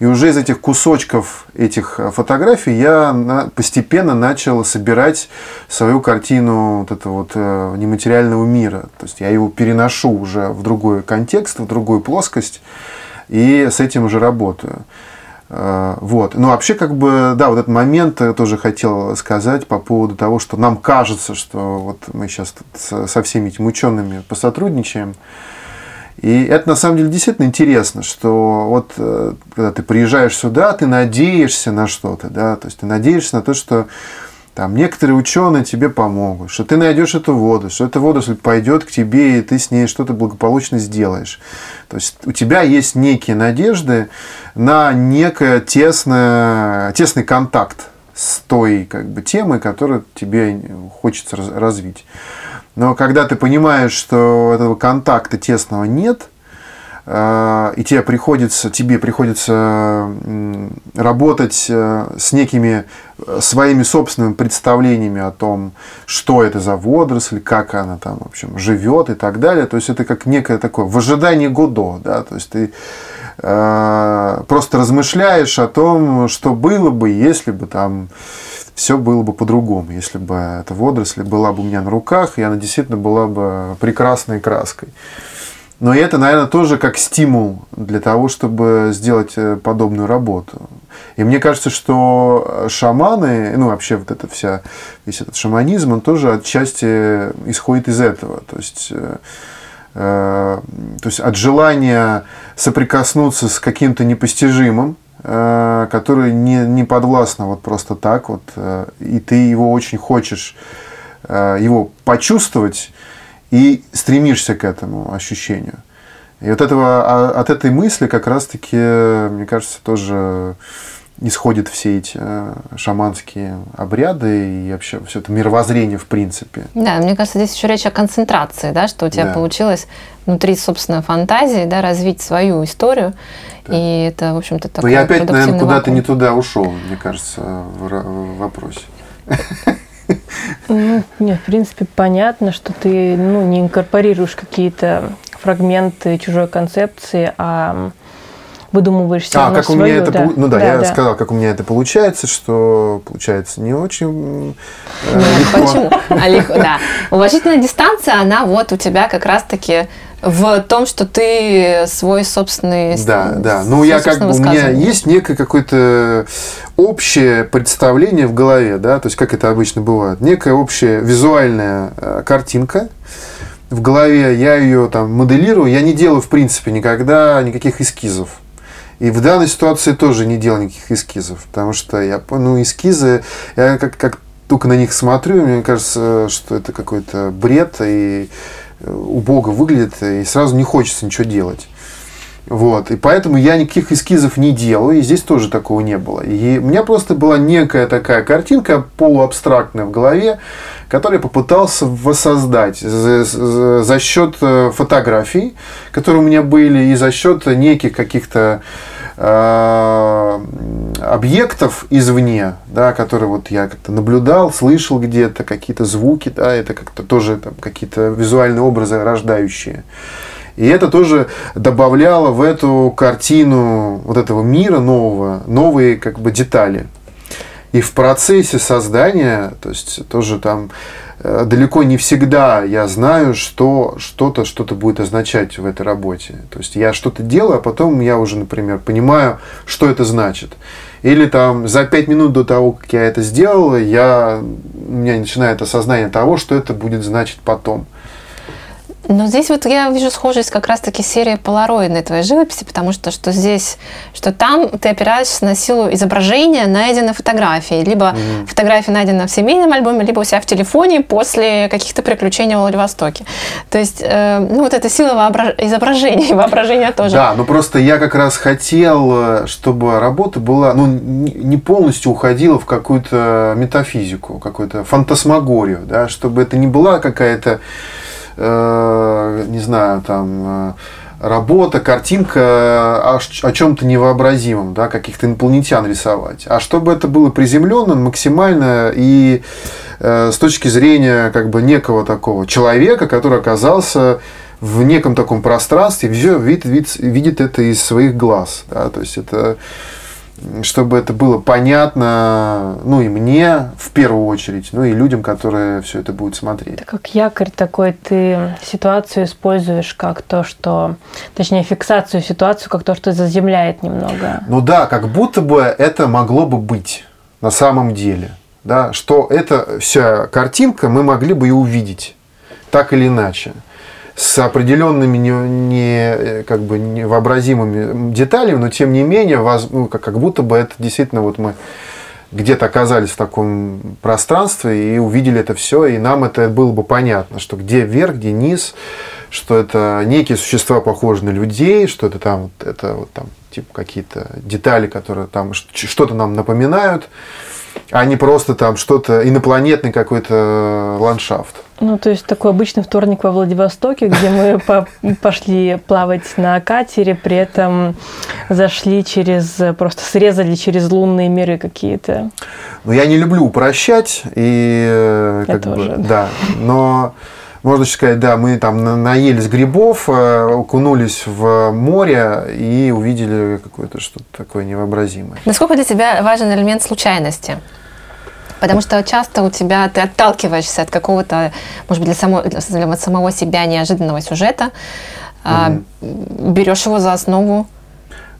И уже из этих кусочков этих фотографий я постепенно начал собирать свою картину вот этого вот э, нематериального мира. То есть я его переношу уже в другой контекст, в другую плоскость, и с этим уже работаю. Э, вот. Ну, вообще, как бы, да, вот этот момент тоже хотел сказать по поводу того, что нам кажется, что вот мы сейчас со всеми этими учеными посотрудничаем. И это на самом деле действительно интересно, что вот э, когда ты приезжаешь сюда, ты надеешься на что-то, да, то есть ты надеешься на то, что там некоторые ученые тебе помогут, что ты найдешь эту воду, что эта вода пойдет к тебе, и ты с ней что-то благополучно сделаешь. То есть у тебя есть некие надежды на некое тесное, тесный контакт с той как бы, темой, которую тебе хочется развить. Но когда ты понимаешь, что этого контакта тесного нет, и тебе приходится, тебе приходится работать э, с некими э, своими собственными представлениями о том, что это за водоросль, как она там, в общем, живет и так далее. То есть это как некое такое в ожидании Годо, да, то есть ты просто размышляешь о том, что было бы, если бы там все было бы по-другому, если бы эта водоросль была бы у меня на руках, и она действительно была бы прекрасной краской. Но это, наверное, тоже как стимул для того, чтобы сделать э, подобную работу. И мне кажется, что шаманы, ну вообще вот эта вся, весь этот шаманизм, он тоже отчасти исходит из этого. То есть, э, э, то есть от желания соприкоснуться с каким-то непостижимым, Э, который не, не подвластно вот просто так вот, и ты его очень хочешь его почувствовать и стремишься к этому ощущению. И вот этого, а, от этой мысли как раз-таки, мне кажется, тоже исходят все эти шаманские обряды и вообще все это мировоззрение в принципе. Да, мне кажется, здесь еще речь о концентрации, да, что у тебя да. получилось внутри, собственно, фантазии, да, развить свою историю да. И это, в общем-то, такой Но я опять, наверное, куда-то не туда ушел, мне кажется, в вопросе. Ну, нет, в принципе, понятно, что ты ну, не инкорпорируешь какие-то фрагменты чужой концепции, а выдумываешь себе а, как свою, у меня это да. ну да, да я да. сказал, как у меня это получается, что получается не очень э, легко. Почему? А легко, да. Уважительная дистанция, она вот у тебя как раз-таки в том, что ты свой собственный... Да, да. Ну, я как бы, у меня есть некое какое-то общее представление в голове, да, то есть, как это обычно бывает. Некая общая визуальная э, картинка, в голове, я ее там моделирую, я не делаю, в принципе, никогда никаких эскизов. И в данной ситуации тоже не делал никаких эскизов, потому что я, ну, эскизы, я как, как только на них смотрю, мне кажется, что это какой-то бред, и убого выглядит, и сразу не хочется ничего делать. Вот. И поэтому я никаких эскизов не делаю, и здесь тоже такого не было. И у меня просто была некая такая картинка полуабстрактная в голове, которую я попытался воссоздать за, за, за счет э, фотографий, которые у меня были, и за счет неких каких-то объектов извне, да, которые вот я как-то наблюдал, слышал где-то, какие-то звуки, да, это как-то тоже там, какие-то визуальные образы рождающие. И это тоже добавляло в эту картину вот этого мира нового, новые как бы детали. И в процессе создания, то есть тоже там Э, далеко не всегда я знаю, что что-то что-то будет означать в этой работе. То есть я что-то делаю, а потом я уже, например, понимаю, что это значит. Или там за пять минут до того, как я это сделал, я, у меня начинает осознание того, что это будет значить потом. Но здесь вот я вижу схожесть как раз-таки серии полароидной твоей живописи, потому что что здесь, что там ты опираешься на силу изображения, найденной фотографии. Либо mm-hmm. фотография найдена в семейном альбоме, либо у себя в телефоне после каких-то приключений в Владивостоке. То есть, э, ну вот эта сила воображ... изображения, воображения тоже. Да, ну просто я как раз хотел, э, чтобы работа была, ну не полностью уходила в какую-то метафизику, какую-то фантасмагорию, да, чтобы это не была какая-то Э, не знаю, там, э, работа, картинка о, о чем-то невообразимом, да, каких-то инопланетян рисовать. А чтобы это было приземленно, максимально и э, с точки зрения как бы некого такого человека, который оказался в неком таком пространстве, видит, видит, видит это из своих глаз. Да, то есть это чтобы это было понятно, ну и мне в первую очередь, ну и людям, которые все это будут смотреть. Это как якорь такой, ты ситуацию используешь как то, что, точнее фиксацию ситуацию как то, что заземляет немного. Ну да, как будто бы это могло бы быть на самом деле, да, что эта вся картинка мы могли бы и увидеть так или иначе с определенными не, не, как бы невообразимыми деталями, но тем не менее, воз, ну, как, как будто бы это действительно вот мы где-то оказались в таком пространстве и увидели это все, и нам это было бы понятно, что где вверх, где низ, что это некие существа похожие на людей, что это там, это вот там типа какие-то детали, которые там что-то нам напоминают, а не просто там что-то инопланетный какой-то ландшафт. Ну, то есть такой обычный вторник во Владивостоке, где мы по пошли плавать на катере, при этом зашли через, просто срезали через лунные миры какие-то. Ну, я не люблю упрощать, и э, как я бы, тоже. да, но можно сказать, да, мы там наелись грибов, э, окунулись в море и увидели какое-то что-то такое невообразимое. Насколько для тебя важен элемент случайности? Потому что часто у тебя ты отталкиваешься от какого-то, может быть, для, само, для самого себя неожиданного сюжета, угу. берешь его за основу.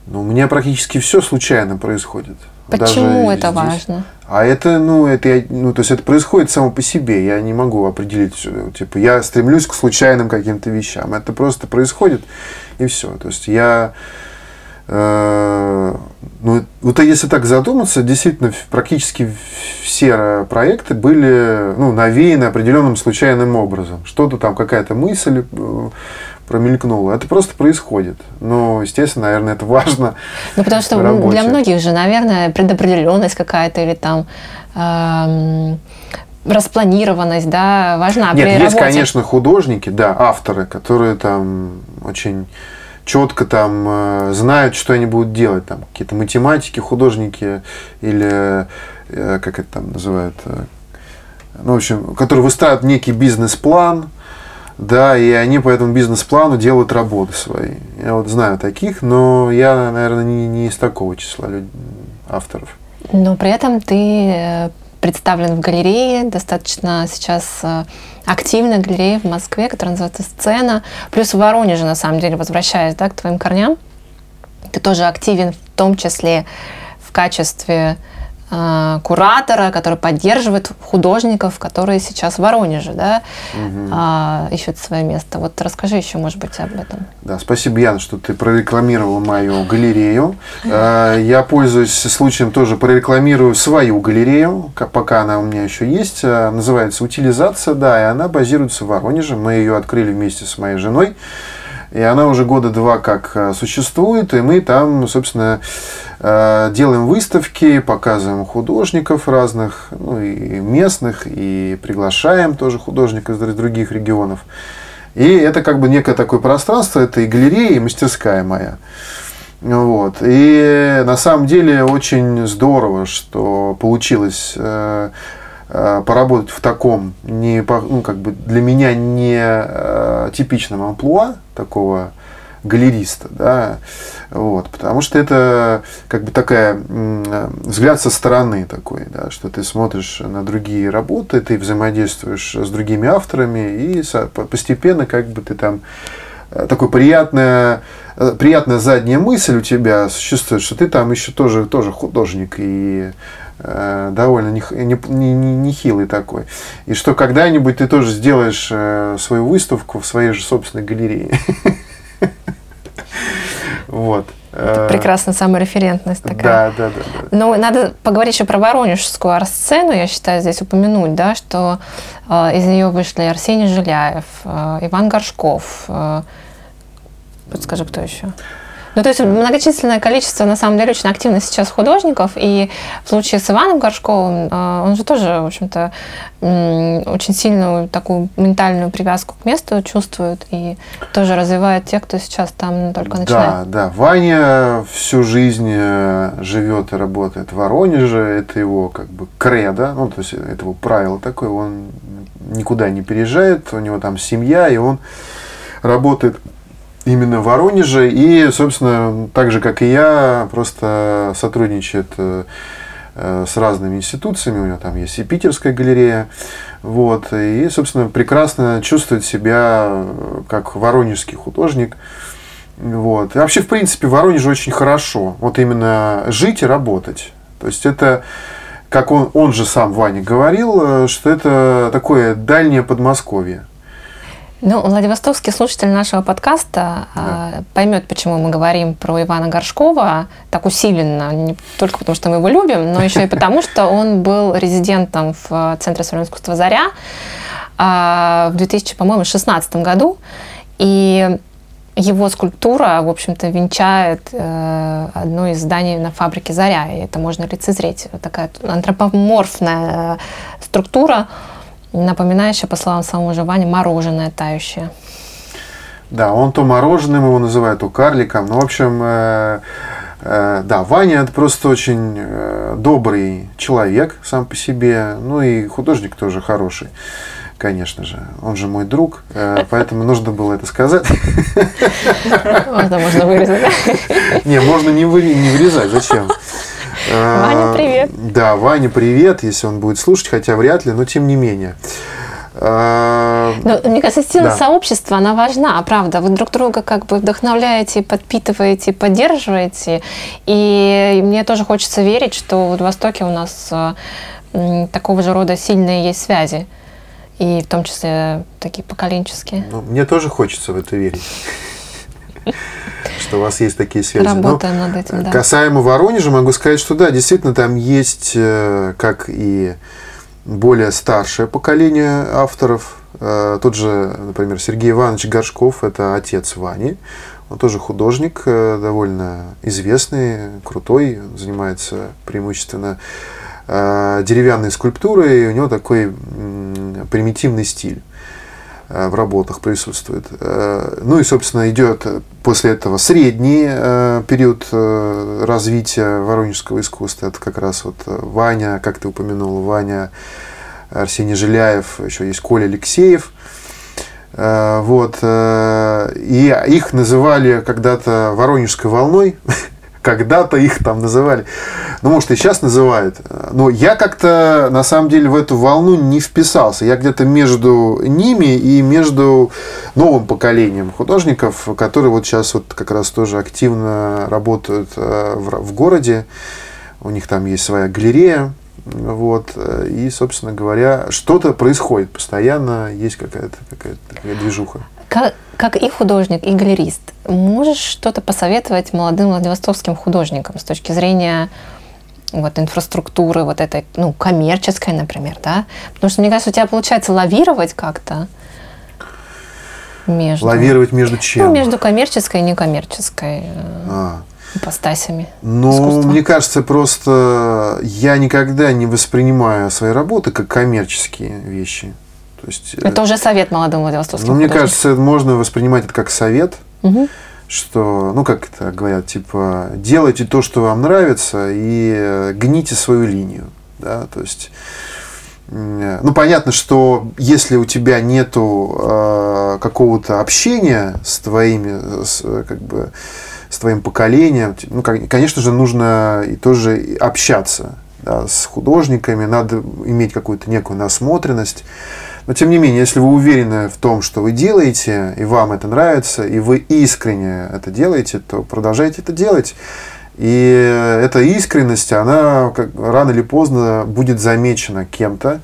Ну, у меня практически все случайно происходит. Почему это здесь. важно? А это, ну, это, ну, то есть это происходит само по себе. Я не могу определить, типа, я стремлюсь к случайным каким-то вещам. Это просто происходит и все. То есть я Э, ну, вот если так задуматься, действительно, практически все проекты были ну, навеяны определенным случайным образом. Что-то там, какая-то мысль промелькнула. Это просто происходит. Но, естественно, наверное, это важно. Ну, потому что для многих же, наверное, предопределенность какая-то или там эм, распланированность, да, важна Нет, при есть, работе. конечно, художники, да, авторы, которые там очень четко там э, знают, что они будут делать, там какие-то математики, художники или э, как это там называют, э, ну, в общем, которые выстраивают некий бизнес-план, да, и они по этому бизнес-плану делают работы свои. Я вот знаю таких, но я, наверное, не, не из такого числа авторов. Но при этом ты представлен в галерее, достаточно сейчас э, активная галерея в Москве, которая называется «Сцена». Плюс в Воронеже, на самом деле, возвращаясь да, к твоим корням, ты тоже активен в том числе в качестве э, куратора, который поддерживает художников, которые сейчас в Воронеже, да, угу. э, ищут свое место. Вот расскажи еще, может быть, об этом. Да, спасибо, Яна, что ты прорекламировала мою галерею. Э, я пользуюсь случаем тоже прорекламирую свою галерею, пока она у меня еще есть. Э, называется «Утилизация», да, и она базируется в Воронеже. Мы ее открыли вместе с моей женой. И она уже года два как э, существует, и мы там, собственно, э, делаем выставки, показываем художников разных, ну и местных, и приглашаем тоже художников из других регионов. И это как бы некое такое пространство, это и галерея, и мастерская моя. Вот. И на самом деле очень здорово, что получилось Э, поработать в таком не ну, как бы для меня не э, типичном амплуа такого галериста, да, вот, потому что это как бы такая взгляд со стороны такой, да, что ты смотришь на другие работы, ты взаимодействуешь с другими авторами и постепенно как бы ты там э, такой приятная приятная задняя мысль у тебя существует, что ты там еще тоже тоже художник и Э, довольно нехилый не, не, не такой. И что когда-нибудь ты тоже сделаешь э, свою выставку в своей же собственной галерее. Вот. Это прекрасная самореферентность такая. Да, да, да, да. Ну, надо поговорить еще про воронежскую арт-сцену, я считаю, здесь упомянуть, да, что э, из нее вышли Арсений Жиляев, э, Иван Горшков. Э, подскажи, кто еще? Ну, то есть многочисленное количество, на самом деле, очень активно сейчас художников, и в случае с Иваном Горшковым, э, он же тоже, в общем-то, очень сильную такую ментальную привязку к месту чувствует и тоже развивает тех, кто сейчас там только начинает. Да, да. Ваня всю жизнь э, живет и работает в Воронеже, это его как бы кредо, ну, то есть это его правило такое, он никуда не переезжает, у него там семья, и он работает именно в Воронеже. И, собственно, так же, как и я, просто сотрудничает э, э, с разными институциями. У него там есть и Питерская галерея. Вот, и, собственно, прекрасно чувствует себя э, как воронежский художник. Вот. И вообще, в принципе, в Воронеже очень хорошо. Вот именно жить и работать. То есть это, как он, он же сам, Ваня, говорил, что это такое дальнее Подмосковье. Ну, Владивостокский слушатель нашего подкаста да. э, поймет, почему мы говорим про Ивана Горшкова так усиленно, не только потому, что мы его любим, но еще и потому, что он был резидентом в Центре современного искусства «Заря» э, в 2016 году. И его скульптура, в общем-то, венчает э, одно из зданий на фабрике «Заря», и это можно лицезреть. Такая антропоморфная структура, напоминающее, по словам самого же Вани, мороженое тающее. Да, он то мороженым его называет, то карликом. Ну, в общем, э, э, да, Ваня это просто очень э, добрый человек сам по себе. Ну и художник тоже хороший конечно же. Он же мой друг, э, поэтому нужно было это сказать. Можно, можно вырезать. Не, можно не вырезать, зачем? Ваня, привет. Да, Ваня, привет, если он будет слушать, хотя вряд ли, но тем не менее. Но, мне кажется, сила да. сообщества, она важна, правда. Вы друг друга как бы вдохновляете, подпитываете, поддерживаете. И мне тоже хочется верить, что в Востоке у нас такого же рода сильные есть связи. И в том числе такие поколенческие. Ну, мне тоже хочется в это верить что у вас есть такие связи. Работаем Но над этим, да. Касаемо Воронежа, могу сказать, что да, действительно, там есть, э, как и более старшее поколение авторов. Э, тот же, например, Сергей Иванович Горшков, это отец Вани. Он тоже художник, э, довольно известный, крутой, занимается преимущественно деревянной скульптурой, и у него такой примитивный стиль. Э, в работах присутствует. Э, ну и, собственно, идет после этого средний э, период развития воронежского искусства. Это как раз вот Ваня, как ты упомянул, Ваня, Арсений Жиляев, еще есть Коля Алексеев. Вот. И их называли когда-то Воронежской волной. когда-то их там называли. Ну, может, и сейчас называют. Но я как-то, на самом деле, в эту волну не вписался. Я где-то между ними и между новым поколением художников, которые вот сейчас вот как раз тоже активно работают э, в, городе. У них там есть своя галерея. Вот, и, собственно говоря, что-то происходит постоянно, есть какая-то какая такая движуха. Как, как и художник, и галерист, можешь что-то посоветовать молодым владивостокским художникам с точки зрения вот инфраструктуры, вот этой, ну, коммерческой, например, да? Потому что, мне кажется, у тебя получается лавировать как-то между... Лавировать между чем? Ну, между коммерческой и некоммерческой э, а. ипостасями Ну, искусства. мне кажется, просто я никогда не воспринимаю свои работы как коммерческие вещи. То есть, это уже совет молодым Владивостокским Ну, мне кажется, можно воспринимать это как совет, угу. что, ну, как это говорят, типа, делайте то, что вам нравится, и э, гните свою линию. Да? То есть, ну, понятно, что если у тебя нету э, какого-то общения с твоими, с, как бы, с твоим поколением, ну, конечно же, нужно и тоже общаться да, с художниками, надо иметь какую-то некую насмотренность. Но тем не менее, если вы уверены в том, что вы делаете, и вам это нравится, и вы искренне это делаете, то продолжайте это делать. И эта искренность, она как, рано или поздно будет замечена кем-то.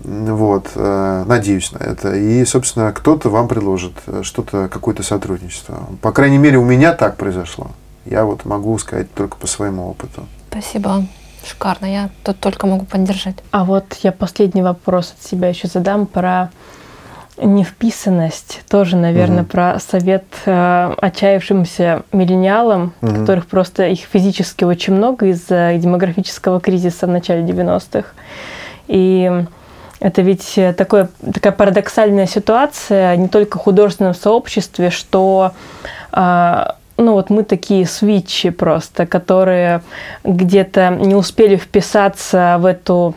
Вот, э, надеюсь на это. И, собственно, кто-то вам предложит что-то, какое-то сотрудничество. По крайней мере, у меня так произошло. Я вот могу сказать только по своему опыту. Спасибо. Шикарно, я тут только могу поддержать. А вот я последний вопрос от себя еще задам про невписанность тоже, наверное, Мгм. про совет э, отчаявшимся миллениалам, Мгм. которых просто их физически очень много из-за демографического кризиса в начале 90-х. И это ведь такое, такая парадоксальная ситуация не только в художественном сообществе, что а, ну вот мы такие свитчи просто, которые где-то не успели вписаться в эту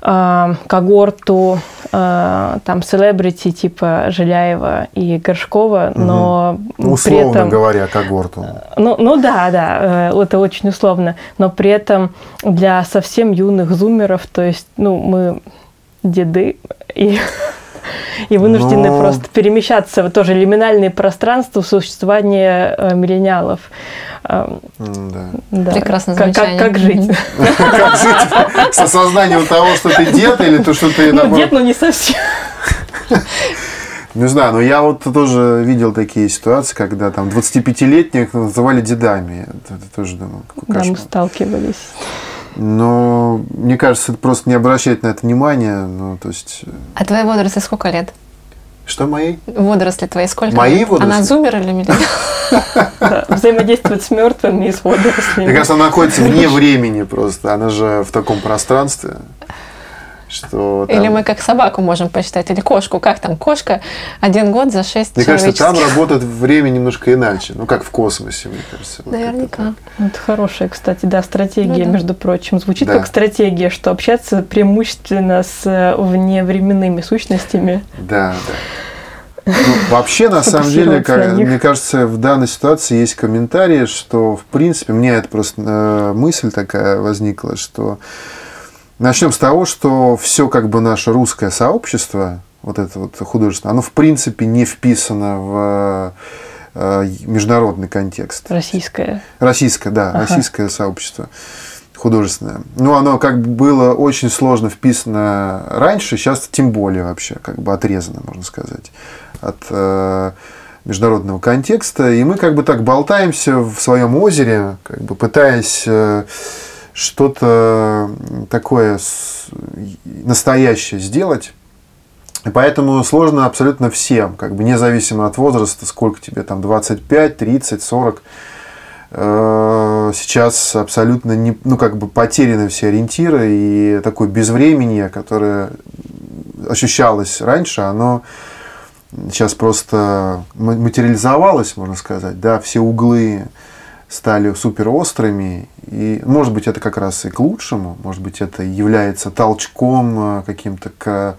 а, когорту а, там селебрити типа Жиляева и Горшкова, но при Условно этом говоря, когорту. ну, ну да, да, э, это очень условно. Но при этом для совсем юных зумеров, то есть, ну, мы деды и, и вынуждены Но- просто перемещаться в тоже лиминальные пространства существования э, миллениалов. Э, М-да. да. Прекрасное Как- как, как жить? Как жить с осознанием того, что ты дед, или то, что ты Ну, дед, ну не совсем. Не знаю, но я вот тоже видел такие ситуации, когда там 25-летних называли дедами. Это, это тоже думаю, какой Да, мы сталкивались. Но мне кажется, это просто не обращать на это внимания. Ну, то есть, э, А твоей водоросли сколько лет? что моей? Водоросли твои сколько Мои лет? водоросли? Она зумер или миллениал? Да, взаимодействовать с мертвыми и с Мне водорослями. кажется, она находится вне времени просто. Она же в таком пространстве, что там- Или мы как собаку можем посчитать, или кошку. Как там? Кошка один год за шесть Мне кажется, там работает время немножко иначе. Ну, как в космосе, мне кажется. Вот Наверняка. Ну, Это хорошая, кстати, да, стратегия, Ну да. между прочим. Звучит Да. как стратегия, что общаться преимущественно с э, вневременными сущностями. Да, да. Ну, вообще, на самом деле, как- мне кажется, в данной ситуации есть комментарии, что, в принципе, мне это просто э, мысль такая возникла, что начнем с того, что все как бы наше русское сообщество, вот это вот художественное, оно в принципе не вписано в э, международный контекст. Российская. Российское, да, Ага. российское сообщество художественное. Ну, оно как бы было очень сложно вписано раньше, сейчас тем более вообще как бы отрезано, можно сказать, от э, международного контекста. И мы как бы так болтаемся в своем озере, как бы пытаясь э, что-то такое настоящее сделать. И поэтому сложно абсолютно всем, как бы независимо от возраста, сколько тебе там, 25, 30, 40. Э, Сейчас абсолютно не, ну, как бы потеряны все ориентиры, и такое безвременье, которое ощущалось раньше, оно сейчас просто ма- материализовалось, можно сказать, да, все углы стали супер острыми, и может быть это как раз и к лучшему, может быть это является толчком э, каким-то к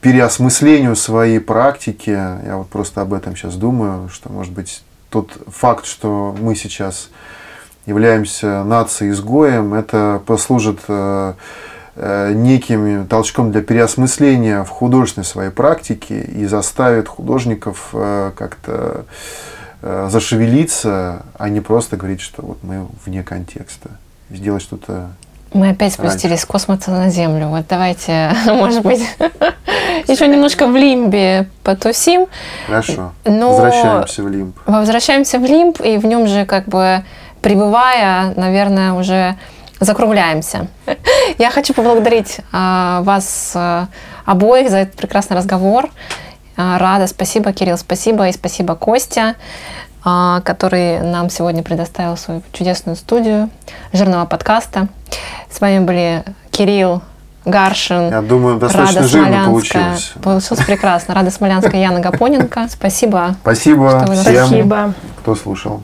переосмыслению своей практики. Я вот просто об этом сейчас думаю, что может быть тот факт, что мы сейчас являемся нацией-изгоем, это послужит э, э, неким толчком для переосмысления в художественной своей практике и заставит художников как-то зашевелиться, а не просто говорить, что вот мы вне контекста. Сделать что-то Мы опять спустились с космоса на Землю. Вот давайте, может быть, еще немножко в лимбе потусим. хорошо. Но- Возвращаемся в лимб. Возвращаемся в лимб, и в нем же как бы пребывая, наверное, уже закругляемся. Я хочу поблагодарить а, вас а, обоих за этот прекрасный разговор. А, Рада, спасибо, Кирилл, спасибо, и спасибо Костя, а, который нам сегодня предоставил свою чудесную студию жирного подкаста. С вами были Кирилл Гаршин, Я думаю, достаточно Рада жирно Смолянская. получилось. Получилось прекрасно. Рада Смолянская, Яна Гапоненко. Спасибо. Спасибо Что вы нас всем, Спасибо. кто слушал.